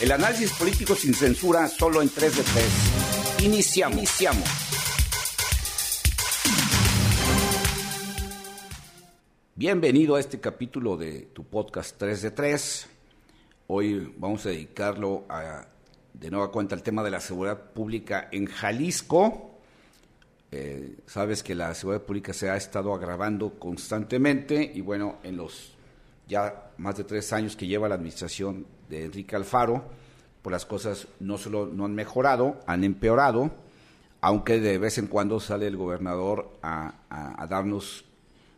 El análisis político sin censura solo en 3 de 3. Iniciamos. Iniciamos. Bienvenido a este capítulo de tu podcast 3 de 3. Hoy vamos a dedicarlo a, de nueva cuenta al tema de la seguridad pública en Jalisco. Eh, sabes que la seguridad pública se ha estado agravando constantemente y bueno, en los ya más de tres años que lleva la administración de Enrique Alfaro, pues las cosas no solo no han mejorado, han empeorado, aunque de vez en cuando sale el gobernador a, darnos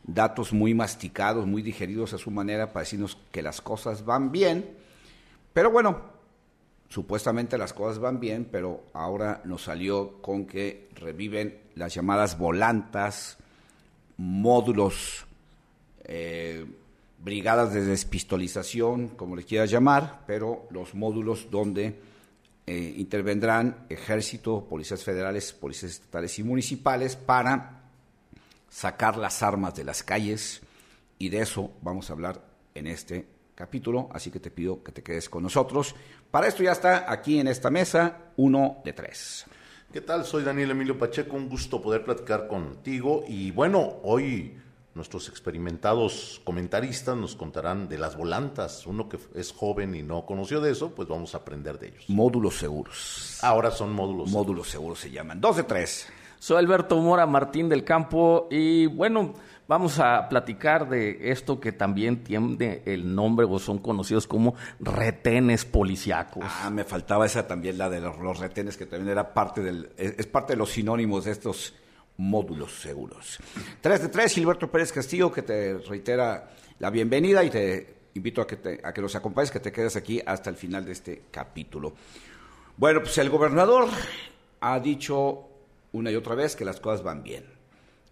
datos muy masticados, muy digeridos a su manera para decirnos que las cosas van bien. Pero bueno, supuestamente las cosas van bien, pero ahora nos salió con que reviven las llamadas volantas, módulos, eh, brigadas de despistolización, como le quieras llamar, pero los módulos donde eh, intervendrán ejército, policías federales, policías estatales y municipales para sacar las armas de las calles y de eso vamos a hablar en este capítulo, así que te pido que te quedes con nosotros. Para esto ya está aquí en esta mesa uno de tres. ¿Qué tal? Soy Daniel Emilio Pacheco, un gusto poder platicar contigo y bueno, hoy nuestros experimentados comentaristas nos contarán de las volantas. Uno que es joven y no conoció de eso, pues vamos a aprender de ellos. Módulos seguros. Ahora son módulos. Módulos seguros se llaman. Dos de tres. Soy Alberto Mora Martín del Campo y bueno, vamos a platicar de esto que también tiene el nombre o son conocidos como retenes policíacos. Ah, me faltaba esa también, la de los, retenes, que también era parte del, es, parte de los sinónimos de estos módulos seguros. Tres de tres, Gilberto Pérez Castillo, que te reitera la bienvenida y te invito a que, te, a que nos acompañes, que te quedes aquí hasta el final de este capítulo. Bueno, pues el gobernador ha dicho una y otra vez que las cosas van bien,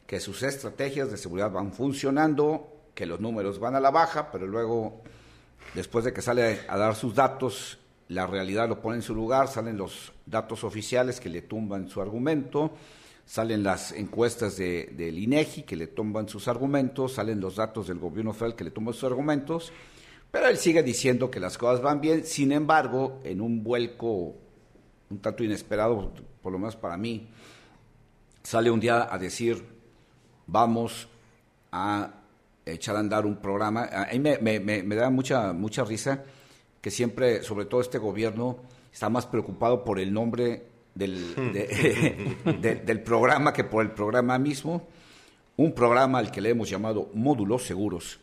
que sus estrategias de seguridad van funcionando, que los números van a la baja, pero luego, después de que sale a dar sus datos, la realidad lo pone en su lugar, salen los datos oficiales que le tumban su argumento, salen las encuestas de, del INEGI que le tumban sus argumentos, salen los datos del gobierno federal que le tumban sus argumentos, pero él sigue diciendo que las cosas van bien, sin embargo, en un vuelco un tanto inesperado, por lo menos para mí, sale un día a decir, vamos a echar a andar un programa. A mí me, da mucha, mucha risa que siempre, sobre todo este gobierno, está más preocupado por el nombre del, del programa que por el programa mismo. Un programa al que le hemos llamado módulos seguros,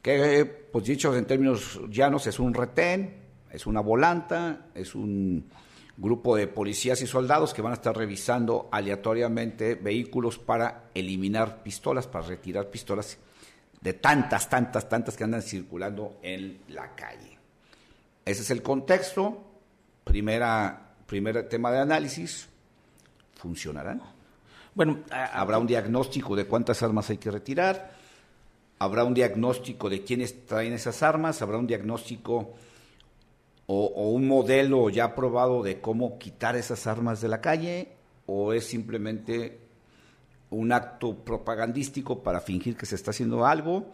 que, pues dicho en términos llanos, es un retén, es una volanta, es un grupo de policías y soldados que van a estar revisando aleatoriamente vehículos para eliminar pistolas, para retirar pistolas de tantas, tantas, tantas que andan circulando en la calle. Ese es el contexto. Primera, primer tema de análisis. ¿Funcionarán? Bueno, habrá un diagnóstico de cuántas armas hay que retirar. Habrá un diagnóstico de quiénes traen esas armas. Habrá un diagnóstico o, un modelo ya probado de cómo quitar esas armas de la calle o es simplemente un acto propagandístico para fingir que se está haciendo algo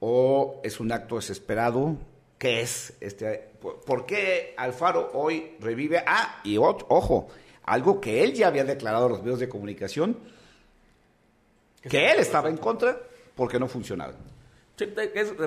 o es un acto desesperado ¿Qué es este por, qué Alfaro hoy revive ah y ojo algo que él ya había declarado a los medios de comunicación que él estaba en contra porque no funcionaba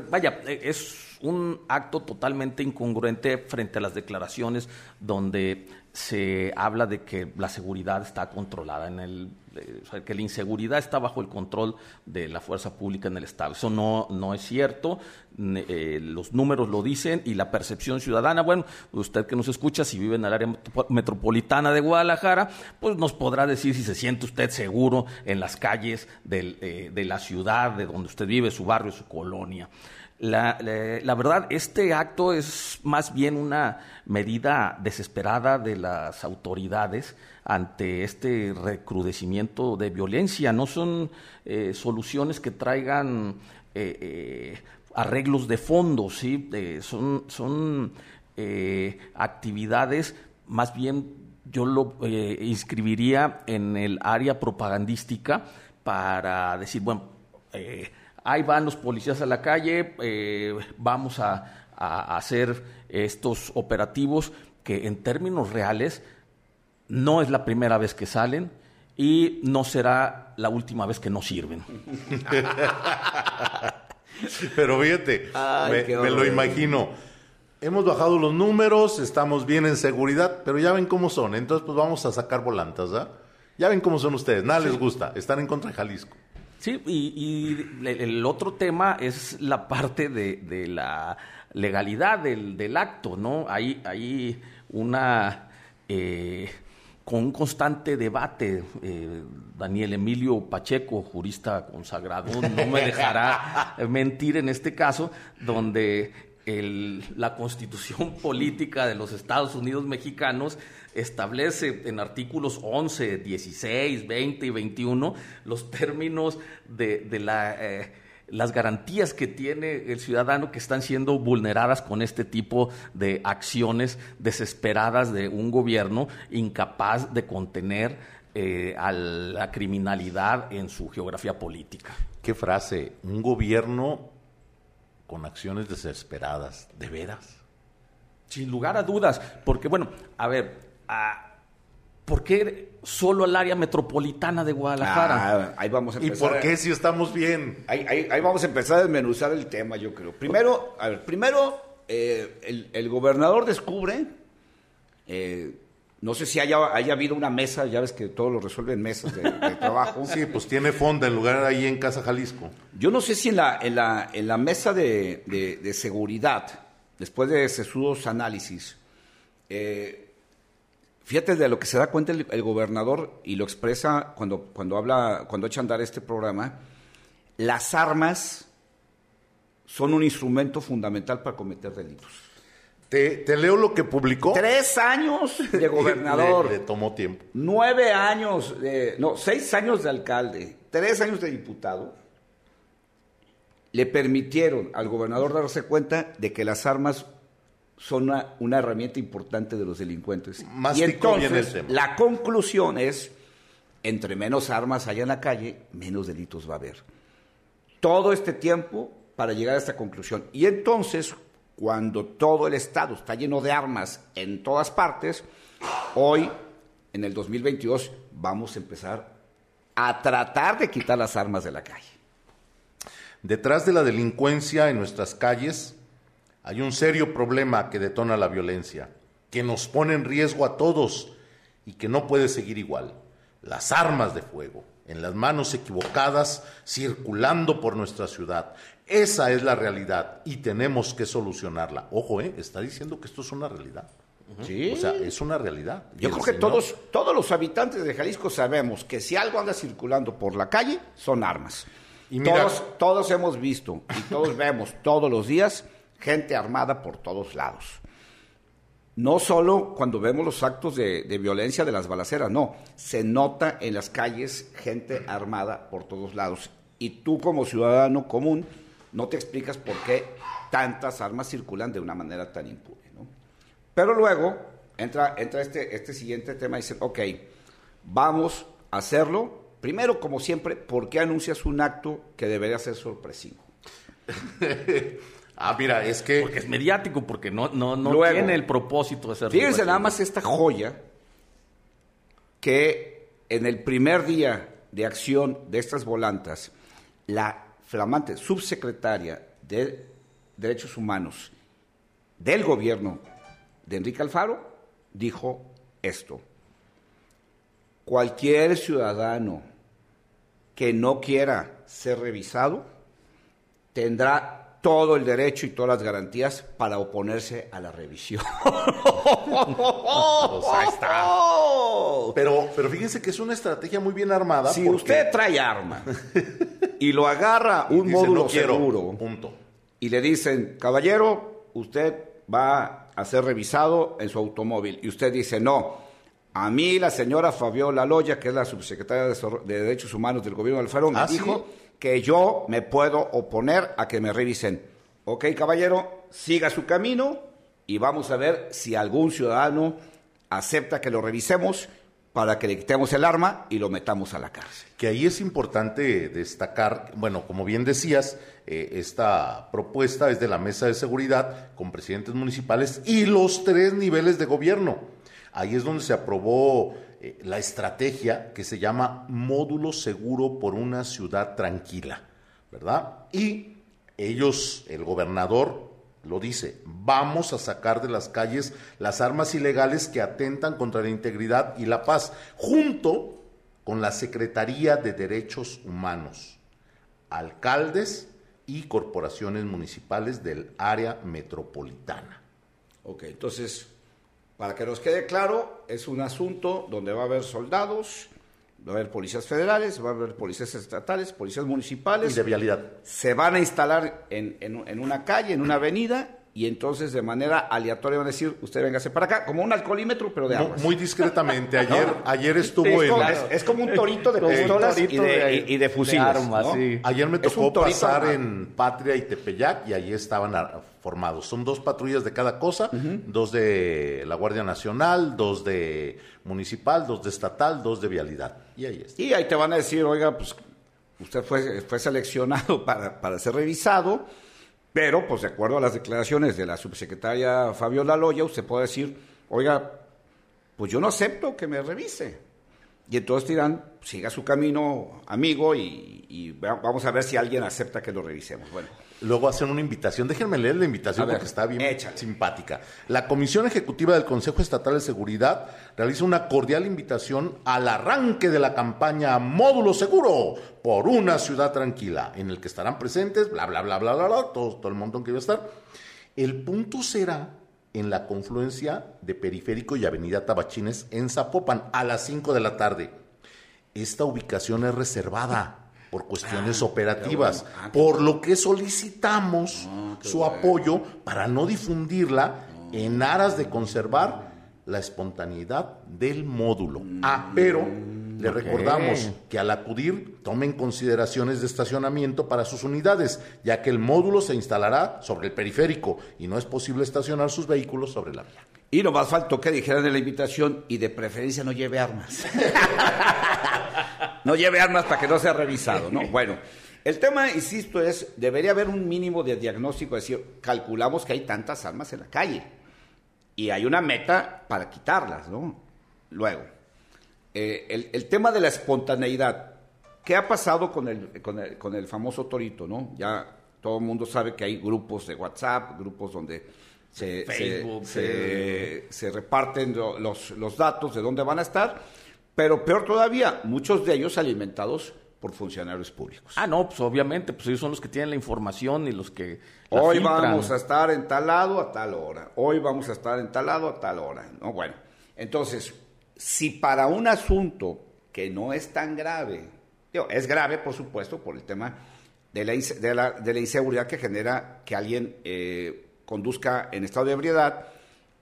vaya es un acto totalmente incongruente frente a las declaraciones donde se habla de que la seguridad está controlada en el eh, que la inseguridad está bajo el control de la fuerza pública en el Estado. Eso no, no es cierto, eh, los números lo dicen y la percepción ciudadana, bueno, usted que nos escucha, si vive en el área metropolitana de Guadalajara, pues nos podrá decir si se siente usted seguro en las calles eh, de la ciudad, de donde usted vive, su barrio, su colonia. La, la, verdad, este acto es más bien una medida desesperada de las autoridades ante este recrudecimiento de violencia. No son eh, soluciones que traigan eh, eh, arreglos de fondo, ¿sí? son son actividades más bien yo lo inscribiría en el área propagandística para decir, bueno, ahí van los policías a la calle, eh, vamos a, a hacer estos operativos que en términos reales no es la primera vez que salen y no será la última vez que no sirven. Pero fíjate, me, lo imagino. Hemos bajado los números, estamos bien en seguridad, pero ya ven cómo son. Entonces, pues vamos a sacar volantas, ¿verdad? Ya ven cómo son ustedes, nada les gusta, están en contra de Jalisco. Sí, y, el otro tema es la parte de, la legalidad del, acto, ¿no? Hay, hay una... Eh, con un constante debate. Eh, Daniel Emilio Pacheco, jurista consagrado, no me dejará mentir en este caso, donde la constitución política de los Estados Unidos mexicanos establece en artículos 11, 16, 20 y 21 los términos de. Eh, las garantías que tiene el ciudadano que están siendo vulneradas con este tipo de acciones desesperadas de un gobierno incapaz de contener eh, a la criminalidad en su geografía política. ¿Qué frase? Un gobierno con acciones desesperadas, ¿de veras? Sin lugar a dudas, porque bueno, a ver, a, ¿Por qué solo el área metropolitana de Guadalajara? Ah, ahí vamos a empezar. ¿Y por qué si estamos bien? Ahí, vamos a empezar a desmenuzar el tema, yo creo. Primero, a ver, primero eh, el, gobernador descubre, eh, no sé si haya, haya habido una mesa, ya ves que todo lo resuelve en mesas de, trabajo. sí, pues tiene fonda en lugar de ahí en Casa Jalisco. Yo no sé si en la, en la, en la mesa de, de seguridad, después de sesudos análisis, eh, Fíjate de lo que se da cuenta el, gobernador y lo expresa cuando, cuando habla, cuando echa a andar este programa, las armas son un instrumento fundamental para cometer delitos. Te, leo lo que publicó. Tres años de gobernador. le, tomó tiempo. Nueve años, de, no, seis años de alcalde, tres años de diputado. Le permitieron al gobernador darse cuenta de que las armas son una, herramienta importante de los delincuentes. y entonces, la conclusión es, entre menos armas haya en la calle, menos delitos va a haber. Todo este tiempo para llegar a esta conclusión. Y entonces, cuando todo el Estado está lleno de armas en todas partes, hoy, en el 2022, vamos a empezar a tratar de quitar las armas de la calle. Detrás de la delincuencia en nuestras calles hay un serio problema que detona la violencia, que nos pone en riesgo a todos y que no puede seguir igual. Las armas de fuego en las manos equivocadas circulando por nuestra ciudad. Esa es la realidad y tenemos que solucionarla. Ojo, ¿eh? está diciendo que esto es una realidad. Sí. O sea, es una realidad. Yo creo que todos, todos los habitantes de Jalisco sabemos que si algo anda circulando por la calle, son armas. Y todos, todos hemos visto y todos vemos todos los días gente armada por todos lados. No solo cuando vemos los actos de, violencia de las balaceras, no, se nota en las calles gente armada por todos lados. Y tú como ciudadano común no te explicas por qué tantas armas circulan de una manera tan impune. ¿no? Pero luego entra, entra este, este siguiente tema y dice, ok, vamos a hacerlo. Primero, como siempre, ¿por qué anuncias un acto que debería ser sorpresivo? Ah, mira, es que... Porque es mediático, porque no, no, no tiene el propósito de ser... Fíjense nada más esta joya que en el primer día de acción de estas volantas, la flamante subsecretaria de Derechos Humanos del gobierno de Enrique Alfaro dijo esto. Cualquier ciudadano que no quiera ser revisado tendrá todo el derecho y todas las garantías para oponerse a la revisión. pues ahí está. Pero, pero fíjense que es una estrategia muy bien armada. Si usted trae arma y lo agarra un módulo seguro punto. y le dicen, caballero, usted va a ser revisado en su automóvil. Y usted dice, no. A mí la señora Fabiola Loya, que es la subsecretaria de, Derechos Humanos del gobierno de Alfaro, me ¿Ah, dijo que yo me puedo oponer a que me revisen. Ok, caballero, siga su camino y vamos a ver si algún ciudadano acepta que lo revisemos para que le quitemos el arma y lo metamos a la cárcel. Que ahí es importante destacar, bueno, como bien decías, eh, esta propuesta es de la Mesa de Seguridad con presidentes municipales y los tres niveles de gobierno. Ahí es donde se aprobó eh, la estrategia que se llama módulo seguro por una ciudad tranquila, ¿verdad? Y ellos, el gobernador lo dice, vamos a sacar de las calles las armas ilegales que atentan contra la integridad y la paz, junto con la Secretaría de Derechos Humanos, alcaldes y corporaciones municipales del área metropolitana. Ok, entonces, para que nos quede claro, es un asunto donde va a haber soldados, va a haber policías federales, va a haber policías estatales, policías municipales. Y de vialidad. Se van a instalar en, en, en una calle, en una avenida, y entonces de manera aleatoria van a decir, usted véngase para acá, como un alcoholímetro, pero de armas. Muy discretamente, ayer, ayer estuvo es, en... como, es- es como un torito de pistolas y de, de- y- y de fusiles. de armas, ¿no? sí. Ayer me tocó pasar armado. en Patria y Tepeyac y allí estaban formados. Son dos patrullas de cada cosa, dos de la Guardia Nacional, dos de municipal, dos de estatal, dos de vialidad. Y ahí está. Y ahí te van a decir, oiga, pues usted fue, fue seleccionado para, para ser revisado, pero pues de acuerdo a las declaraciones de la subsecretaria Fabiola Loya, usted puede decir, oiga, pues yo no acepto que me revise. Y entonces dirán, siga su camino, amigo, y, y va- vamos a ver si alguien acepta que lo revisemos. Bueno, Luego hacen una invitación. Déjenme leer la invitación ver, porque está bien échale. simpática. La Comisión Ejecutiva del Consejo Estatal de Seguridad realiza una cordial invitación al arranque de la campaña Módulo Seguro por una ciudad tranquila, en el que estarán presentes, bla, bla, bla, bla, bla, bla, todo, todo el montón que va a estar. El punto será en la confluencia de Periférico y Avenida Tabachines en Zapopan a las 5 de la tarde. Esta ubicación es reservada por cuestiones operativas, bueno. Ah, por lo que solicitamos su apoyo para no difundirla en aras de conservar la espontaneidad del módulo. Ah, pero le recordamos que al acudir tomen consideraciones de estacionamiento para sus unidades, ya que el módulo se instalará sobre el periférico y no es posible estacionar sus vehículos sobre la vía. y nomás faltó que dijeran en la invitación, y de preferencia no lleve armas. no lleve armas para que no sea revisado, ¿no? Bueno, el tema, insisto, es, debería haber un mínimo de diagnóstico, es decir, calculamos que hay tantas armas en la calle y hay una meta para quitarlas, ¿no? Luego, eh, el, el tema de la espontaneidad, ¿qué ha pasado con el, con el, con el famoso torito, no? Ya todo el mundo sabe que hay grupos de WhatsApp, grupos donde se, se- Facebook, se- se reparten lo- los, los datos de dónde van a estar, pero peor todavía, muchos de ellos alimentados por funcionarios públicos. Ah, no, pues obviamente, pues ellos son los que tienen la información y los que la Hoy filtran. vamos a estar en tal lado a tal hora. Hoy vamos a estar en tal lado a tal hora. ¿no? Bueno, entonces, si para un asunto que no es tan grave, digo, es grave, por supuesto, por el tema de la, de la, de la inseguridad que genera que alguien eh, conduzca en estado de ebriedad,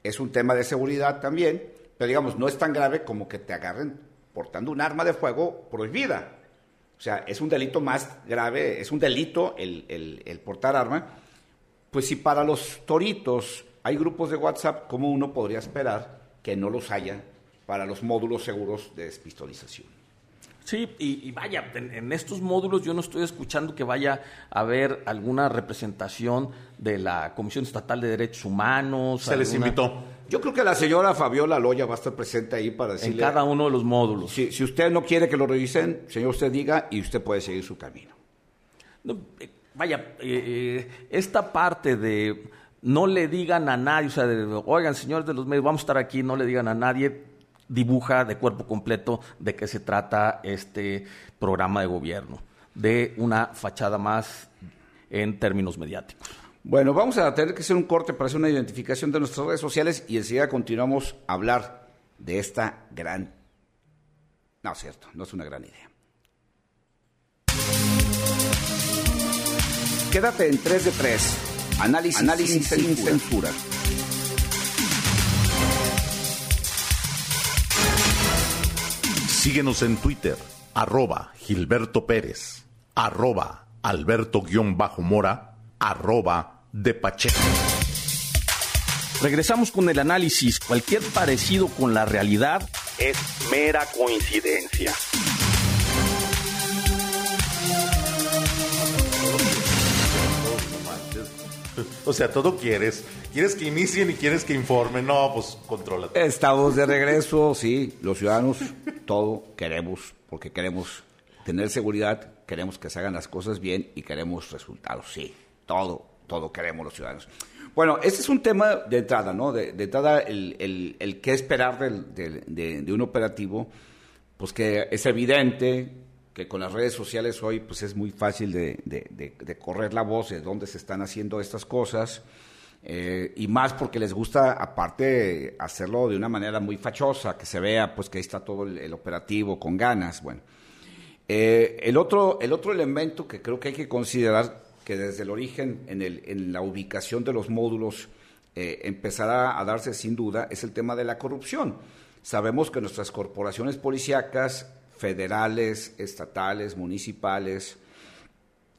es un tema de seguridad también, pero digamos, no es tan grave como que te agarren portando un arma de fuego prohibida. O sea, es un delito más grave, es un delito el, el- portar arma. Pues si para los toritos hay grupos de WhatsApp, ¿cómo uno podría esperar que no los haya para los módulos seguros de despistolización? Sí, y, y vaya, en, en estos módulos yo no estoy escuchando que vaya a haber alguna representación de la Comisión Estatal de Derechos Humanos. Se les invitó. Yo creo que la señora Fabiola Loya va a estar presente ahí para En decirle... cada uno de los módulos. Si, si usted no quiere que lo revisen, señor, usted diga y usted puede seguir su camino. No, eh, vaya, eh, eh, esta parte de no le digan a nadie, o sea, de, oigan, señores de los medios, vamos a estar aquí, no le digan a nadie, dibuja de cuerpo completo de qué se trata este programa de gobierno, de una fachada más en términos mediáticos. Bueno, vamos a tener que hacer un corte para hacer una identificación de nuestras redes sociales y enseguida continuamos a hablar de esta gran... No, cierto, no es una gran idea. Quédate en 3 de 3. Análisis, Análisis sin, censura. Síguenos en Twitter, arroba Gilberto Pérez, arroba Alberto-Mora, arroba de Pacheco. Regresamos con el análisis. Cualquier parecido con la realidad es mera coincidencia. O sea, todo quieres. Quieres que inicien y quieres que informen. No, pues controla. Estamos de regreso, sí. Los ciudadanos todo queremos, porque queremos tener seguridad, queremos que se hagan las cosas bien y queremos resultados. Sí, todo, todo queremos los ciudadanos. Bueno, este es un tema de entrada, ¿no? De, entrada, el, el, qué esperar del, de, un operativo, pues que es evidente que con las redes sociales hoy pues es muy fácil de, de correr la voz de dónde se están haciendo estas cosas. Eh, y más porque les gusta, aparte, hacerlo de una manera muy fachosa, que se vea pues que ahí está todo el, operativo con ganas. Bueno, eh, el, otro, el otro elemento que creo que hay que considerar, que desde el origen, en, el, en la ubicación de los módulos, eh, empezará a darse sin duda, es el tema de la corrupción. Sabemos que nuestras corporaciones policíacas, federales, estatales, municipales,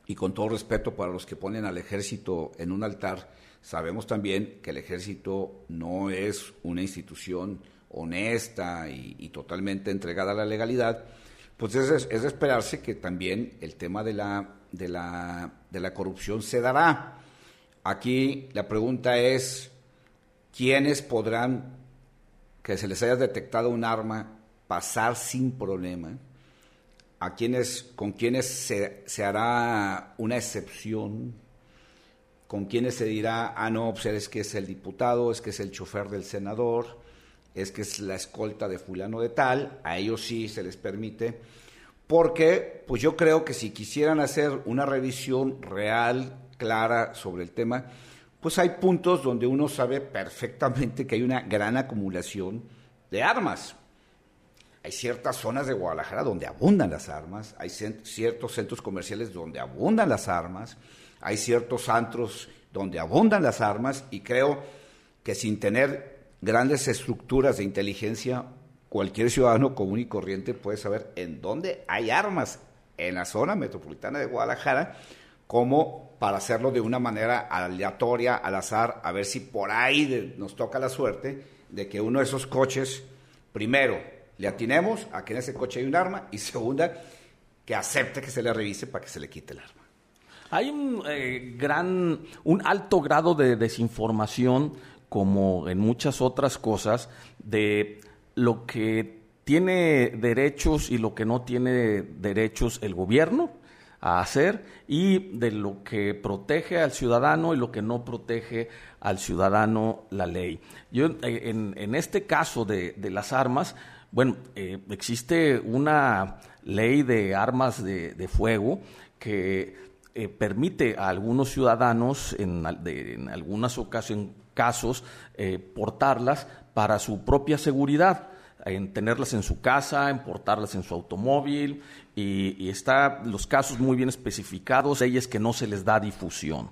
y con todo respeto para los que ponen al ejército en un altar, Sabemos también que el ejército no es una institución honesta y, totalmente entregada a la legalidad, pues es, es, esperarse que también el tema de la, de, la, de la corrupción se dará. Aquí la pregunta es, ¿quiénes podrán, que se les haya detectado un arma, pasar sin problema? ¿A quiénes, con quiénes se, se hará una excepción? Con quienes se dirá, ah, no, pues es que es el diputado, es que es el chofer del senador, es que es la escolta de fulano de tal, a ellos sí se les permite, porque pues yo creo que si quisieran hacer una revisión real, clara sobre el tema, pues hay puntos donde uno sabe perfectamente que hay una gran acumulación de armas. Hay ciertas zonas de Guadalajara donde abundan las armas, hay ciertos centros comerciales donde abundan las armas, hay ciertos antros donde abundan las armas y creo que sin tener grandes estructuras de inteligencia, cualquier ciudadano común y corriente puede saber en dónde hay armas en la zona metropolitana de Guadalajara, como para hacerlo de una manera aleatoria, al azar, a ver si por ahí nos toca la suerte de que uno de esos coches, primero, le atinemos a que en ese coche hay un arma y segunda, que acepte que se le revise para que se le quite el arma. Hay un eh, gran, un alto grado de desinformación, como en muchas otras cosas, de lo que tiene derechos y lo que no tiene derechos el gobierno a hacer y de lo que protege al ciudadano y lo que no protege al ciudadano la ley. Yo, eh, en, este caso de, las armas, bueno, eh, existe una ley de armas de, de fuego que eh, permite a algunos ciudadanos en, en algunas ocasiones, casos eh, portarlas para su propia seguridad, en tenerlas en su casa, en portarlas en su automóvil y, y está los casos muy bien especificados, ellas que no se les da difusión.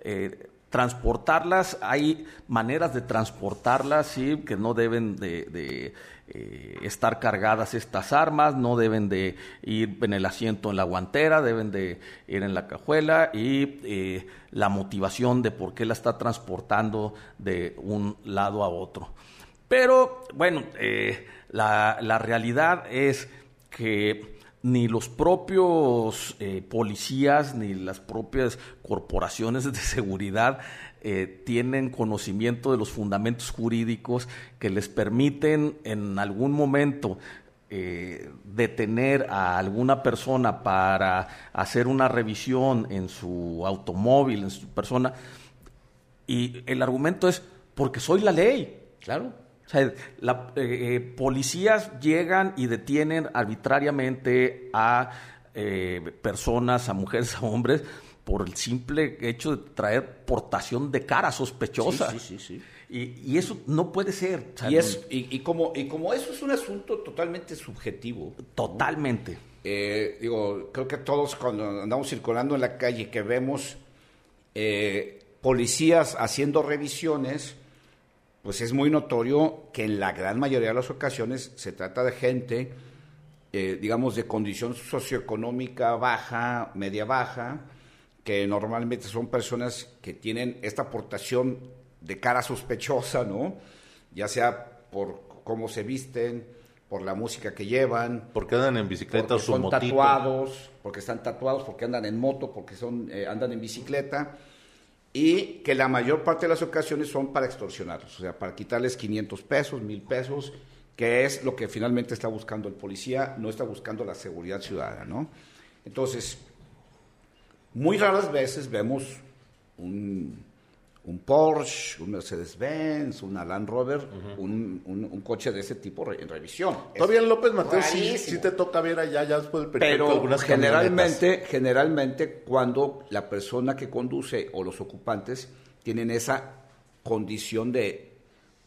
Eh, transportarlas, hay maneras de transportarlas, sí, que no deben de, eh, estar cargadas estas armas, no deben de ir en el asiento en la guantera, deben de ir en la cajuela y eh, la motivación de por qué la está transportando de un lado a otro. Pero bueno, eh, la, la realidad es que ni los propios eh, policías ni las propias corporaciones de seguridad eh, tienen conocimiento de los fundamentos jurídicos que les permiten en algún momento eh, detener a alguna persona para hacer una revisión en su automóvil, en su persona. Y el argumento es porque soy la ley. Claro, o sea, la, eh, eh, policías llegan y detienen arbitrariamente a eh, personas, a mujeres, a hombres, por el simple hecho de traer portación de cara sospechosa. Sí, sí, sí. Y, y, eso no puede ser. y, es, y, como, y como eso es un asunto totalmente subjetivo. Totalmente. digo, creo que todos cuando andamos circulando en la calle que vemos policías haciendo revisiones, pues es muy notorio que en la gran mayoría de las ocasiones se trata de gente, eh, digamos, de condición socioeconómica baja, media baja, que normalmente son personas que tienen esta aportación de cara sospechosa, ¿no? Ya sea por cómo se visten, por la música que llevan, Porque andan en bicicleta o su son motito. tatuados, porque están tatuados, porque andan en moto, porque son eh, andan en bicicleta y que la mayor parte de las ocasiones son para extorsionarlos, o sea, para quitarles 500 pesos, 1000 pesos, que es lo que finalmente está buscando el policía, no está buscando la seguridad ciudadana, ¿no? Entonces, muy raras veces vemos un, un Porsche, un Mercedes-Benz, una Land Rover, un, un- un coche de ese tipo en revisión. Todavía en López Mateo sí, sí te toca ver allá, ya después del Pero algunas camionetas. generalmente, generalmente cuando la persona que conduce o los ocupantes tienen esa condición de,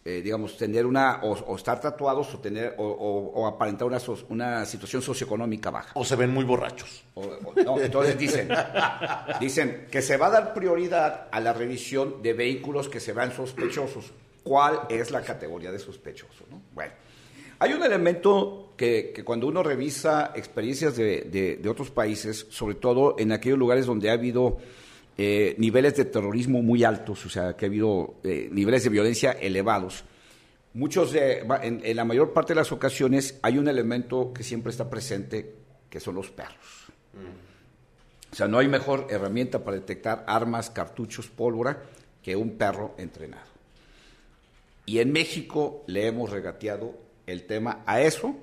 eh, digamos, tener una, o, o estar tatuados o tener, o, o- o aparentar una, so- una situación socioeconómica baja. O se ven muy borrachos. No, entonces dicen, dicen que se va a dar prioridad a la revisión de vehículos que se vean sospechosos. ¿Cuál es la categoría de sospechoso? no? Bueno, hay un elemento que, que cuando uno revisa experiencias de, de- de otros países, sobre todo en aquellos lugares donde ha habido eh, niveles de terrorismo muy altos, o sea, que ha habido eh, niveles de violencia elevados, Muchos de, en, en la mayor parte de las ocasiones hay un elemento que siempre está presente, que son los perros. O sea, no hay mejor herramienta para detectar armas, cartuchos, pólvora que un perro entrenado. Y en México le hemos regateado el tema a eso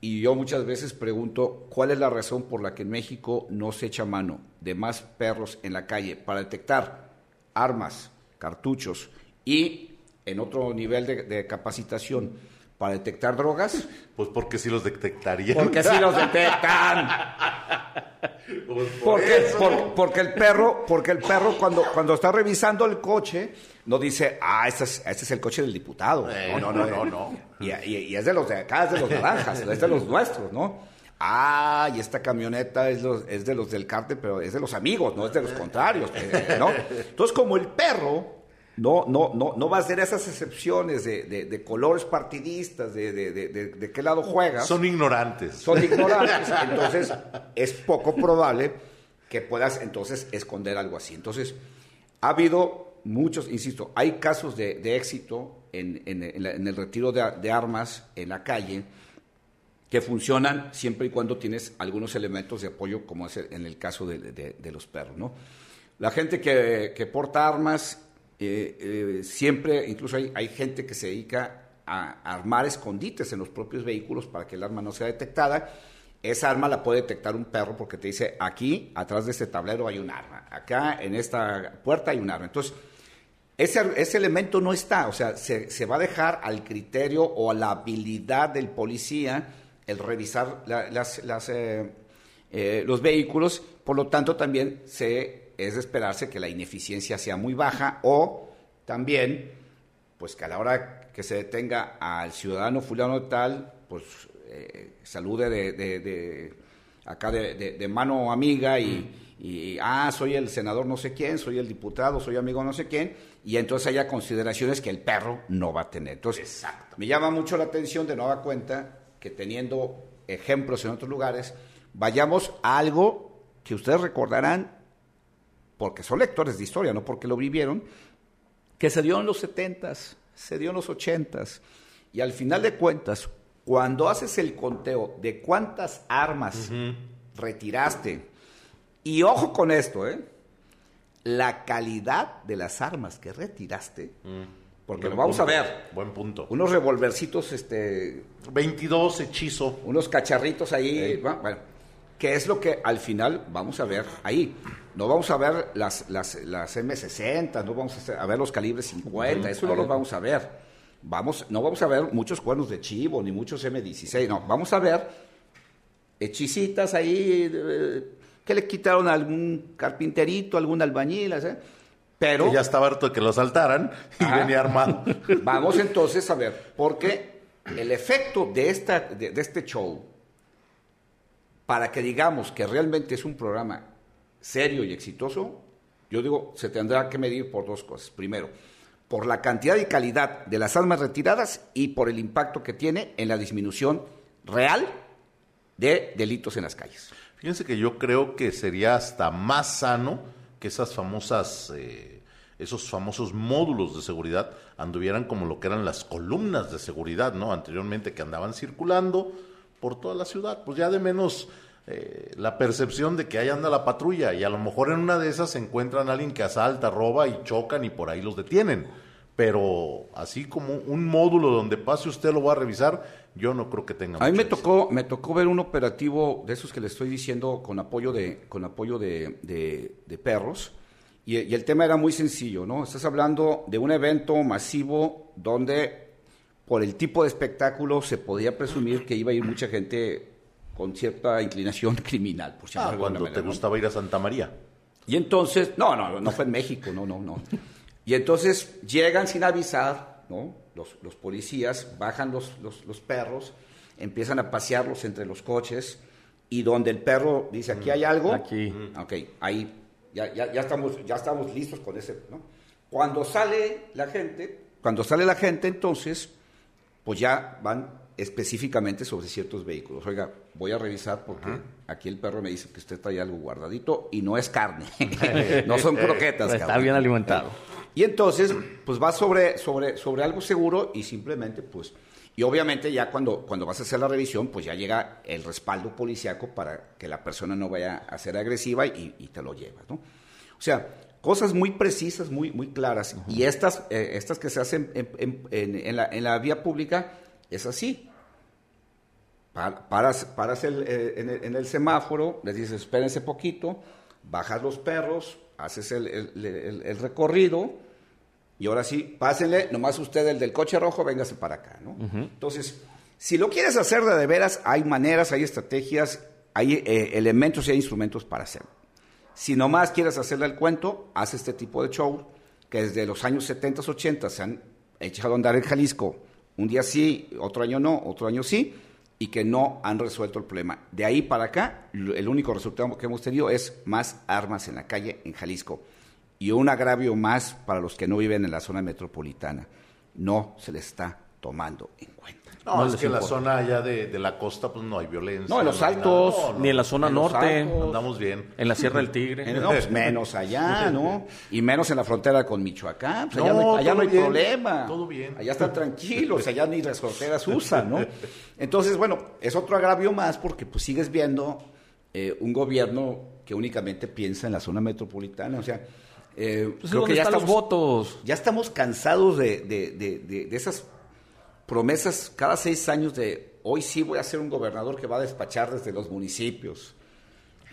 y yo muchas veces pregunto cuál es la razón por la que en México no se echa mano de más perros en la calle para detectar armas, cartuchos y en otro nivel de, de capacitación para detectar drogas, Pues porque sí los detectarían. porque sí los detectan. Pues por Porque, por- porque el perro, porque el perro cuando, cuando está revisando el coche, no dice, ah, este es, este es el coche del diputado. Eh, no, no, no, no. Y, y- y es de los de acá, es de los naranjas, es de los nuestros, ¿no? Ah, y esta camioneta es, los- es de los del cártel, pero es de los amigos, no es de los contrarios, eh, ¿no? Entonces, como el perro no, no, no, no va a hacer esas excepciones de, de- de colores partidistas, de, de, qué lado juegas Son ignorantes. son ignorantes, entonces es poco probable que puedas entonces esconder algo así. Entonces, ha habido muchos, insisto, hay casos de, de éxito en, en- en la- en el retiro de, de armas en la calle que funcionan siempre y cuando tienes algunos elementos de apoyo, como es en el caso de los perros, ¿no? La gente que, que porta armas, eh, eh, siempre, incluso hay, hay gente que se dedica a armar escondites en los propios vehículos para que el arma no sea detectada. Esa arma la puede detectar un perro porque te dice, aquí, atrás de este tablero hay un arma, acá en esta puerta hay un arma. Entonces, ese, ese elemento no está, o sea, se, se va a dejar al criterio o a la habilidad del policía el revisar la- las, eh, los vehículos, por lo tanto también se, es de esperarse que la ineficiencia sea muy baja o también, pues que a la hora que se detenga al ciudadano fulano tal, pues eh, salude de, de- de- acá de, de- mano amiga y, y, ah, soy el senador no sé quién, soy el diputado, soy amigo no sé quién, y entonces haya consideraciones que el perro no va a tener. Entonces, me llama mucho la atención de nueva cuenta que teniendo ejemplos en otros lugares, vayamos a algo que ustedes recordarán, porque son lectores de historia, no porque lo vivieron, que se dio en los 70s, se dio en los 80s, y al final de cuentas, cuando haces el conteo de cuántas armas retiraste, y ojo con esto, ¿eh? la calidad de las armas que retiraste, porque Buen lo vamos a ver, Buen punto. unos revolvercitos, este, 22 hechizo. unos cacharritos ahí, bueno, que es lo que al final vamos a ver ahí. No vamos a ver las, las, las M60, no vamos a ver los calibres 50, eso no los vamos a ver. Vamos, no vamos a ver muchos cuernos de chivo, ni muchos M16, no, vamos a ver hechicitas ahí eh, que le quitaron a algún carpinterito, algún albañil, ¿eh? pero... Que ya estaba harto de que lo saltaran y Ajá. venía armado. Vamos entonces a ver, porque el efecto de, esta, de, de este show, para que digamos que realmente es un programa serio y exitoso, yo digo, se tendrá que medir por dos cosas. Primero, por la cantidad y calidad de las armas retiradas y por el impacto que tiene en la disminución real de delitos en las calles. Fíjense que yo creo que sería hasta más sano que esas famosas eh, esos famosos módulos de seguridad anduvieran como lo que eran las columnas de seguridad, ¿no? Anteriormente que andaban circulando por toda la ciudad, pues ya de menos eh, la percepción de que ahí anda la patrulla y a lo mejor en una de esas se encuentran a alguien que asalta, roba y chocan y por ahí los detienen. Pero así como un módulo donde pase usted lo va a revisar, yo no creo que tenga. A mí me tocó, me tocó ver un operativo de esos que le estoy diciendo con apoyo de, con apoyo de, de- de perros. Y, y el tema era muy sencillo, ¿no? Estás hablando de un evento masivo donde por el tipo de espectáculo se podía presumir que iba a ir mucha gente con cierta inclinación criminal, por Ah, de alguna cuando te gustaba ir a Santa María. Y entonces, no, no, no fue en México, no, no, no. Y entonces llegan sin avisar, ¿no? Los, los policías bajan los, los, los perros, empiezan a pasearlos entre los coches y donde el perro dice, aquí hay algo, Aquí. ok, ahí ya, ya, ya, estamos, ya estamos listos con ese, ¿no? Cuando sale la gente, cuando sale la gente, entonces, pues ya van específicamente sobre ciertos vehículos. Oiga, voy a revisar porque aquí el perro me dice que usted trae algo guardadito y no es carne, no son croquetas. Está cabrón. bien alimentado. Y entonces, pues vas sobre, sobre, sobre algo seguro y simplemente, pues, y obviamente ya cuando, cuando vas a hacer la revisión, pues ya llega el respaldo policiaco para que la persona no vaya a ser agresiva y, y te lo llevas, ¿no? O sea, cosas muy precisas, muy, muy claras. Y estas, eh, estas que se hacen en, en- en- en la, en la vía pública, es así. Pa- Paras, paras el, eh, en, el, en el semáforo, les dices, espérense poquito, bajas los perros, haces el, el- el- el recorrido y ahora sí, pásenle, nomás usted el del coche rojo, véngase para acá, ¿no? Entonces, si lo quieres hacer de, de veras, hay maneras, hay estrategias, hay eh, elementos y hay instrumentos para hacerlo. Si nomás quieres hacerle el cuento, haz este tipo de show que desde los años 70, 80 se han echado a andar en Jalisco. Un día sí, otro año no, otro año sí, y que no han resuelto el problema. De ahí para acá, el único resultado que hemos tenido es más armas en la calle en Jalisco. Y un agravio más para los que no viven en la zona metropolitana. No se les está tomando en cuenta. No, No es que en la zona allá de, de la costa, pues no hay violencia. No, en los altos, nada. No, no, Ni en la zona en norte, altos. Andamos bien. en la Sierra del Tigre. No, pues menos allá, ¿no? Y menos en la frontera con Michoacán. Pues allá no, No, hay, allá no todo hay bien, problema. todo bien. Allá están tranquilos, allá ni las fronteras usan, ¿no? Entonces, bueno, es otro agravio más porque pues sigues viendo eh, un gobierno que únicamente piensa en la zona metropolitana. O sea, eh, Pues, ¿dónde ya están los estamos, votos? ya estamos cansados de, de- de- de- de esas promesas cada seis años de hoy sí voy a ser un gobernador que va a despachar desde los municipios.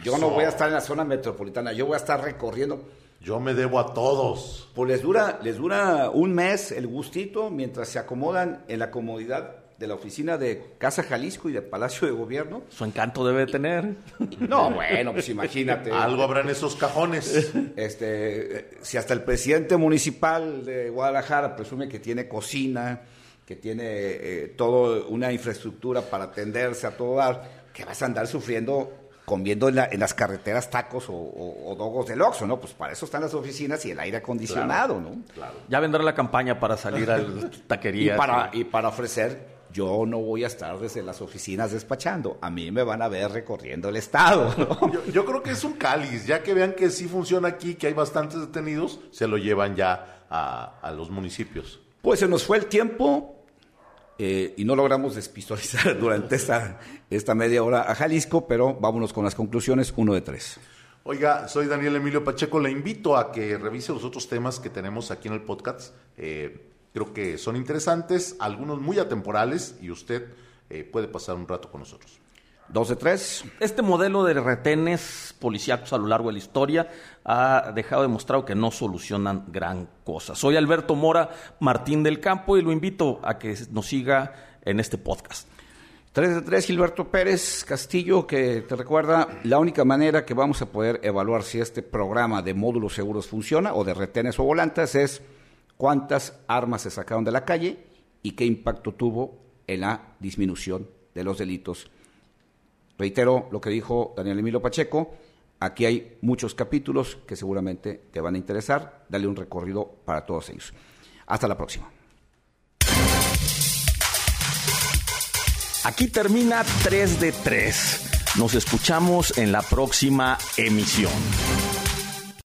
Yo no voy a estar en la zona metropolitana, yo voy a estar recorriendo. Yo me debo a todos. Pues les dura, les dura un mes el gustito mientras se acomodan en la comodidad de la oficina de Casa Jalisco y del Palacio de Gobierno. Su encanto debe tener. No, bueno, pues imagínate. Algo habrá en esos cajones. Este, eh, si hasta el presidente municipal de Guadalajara presume que tiene cocina, que tiene eh, toda una infraestructura para atenderse a todo dar, que vas a andar sufriendo comiendo en, la- en las carreteras tacos o, o- o dogos del Oxxo, ¿no? Pues para eso están las oficinas y el aire acondicionado, ¿no? Ya vendrá la campaña para salir a Y taquerías. para, y para ofrecer, yo no voy a estar desde las oficinas despachando, a mí me van a ver recorriendo el estado, ¿no? Yo, yo creo que es un cáliz. Ya que vean que sí funciona aquí, que hay bastantes detenidos, se lo llevan ya a, a los municipios. Pues se nos fue el tiempo eh, y no logramos despistorizar durante esta, esta media hora a Jalisco, pero vámonos con las conclusiones, uno de tres. Oiga, soy Daniel Emilio Pacheco. Le invito a que revise los otros temas que tenemos aquí en el podcast. Eh, creo que son interesantes, algunos muy atemporales y usted eh, puede pasar un rato con nosotros. Dos de tres. Este modelo de retenes policíacos a lo largo de la historia ha dejado demostrado que no solucionan gran cosa. Soy Alberto Mora Martín del Campo y lo invito a que nos siga en este podcast. Tres de tres, Gilberto Pérez Castillo, que te recuerda la única manera que vamos a poder evaluar si este programa de módulos seguros funciona o de retenes o volantes es cuántas armas se sacaron de la calle y qué impacto tuvo en la disminución de los delitos. Reitero lo que dijo Daniel Emilio Pacheco, aquí hay muchos capítulos que seguramente te van a interesar, dale un recorrido para todos ellos. Hasta la próxima. Aquí termina 3 de 3. Nos escuchamos en la próxima emisión.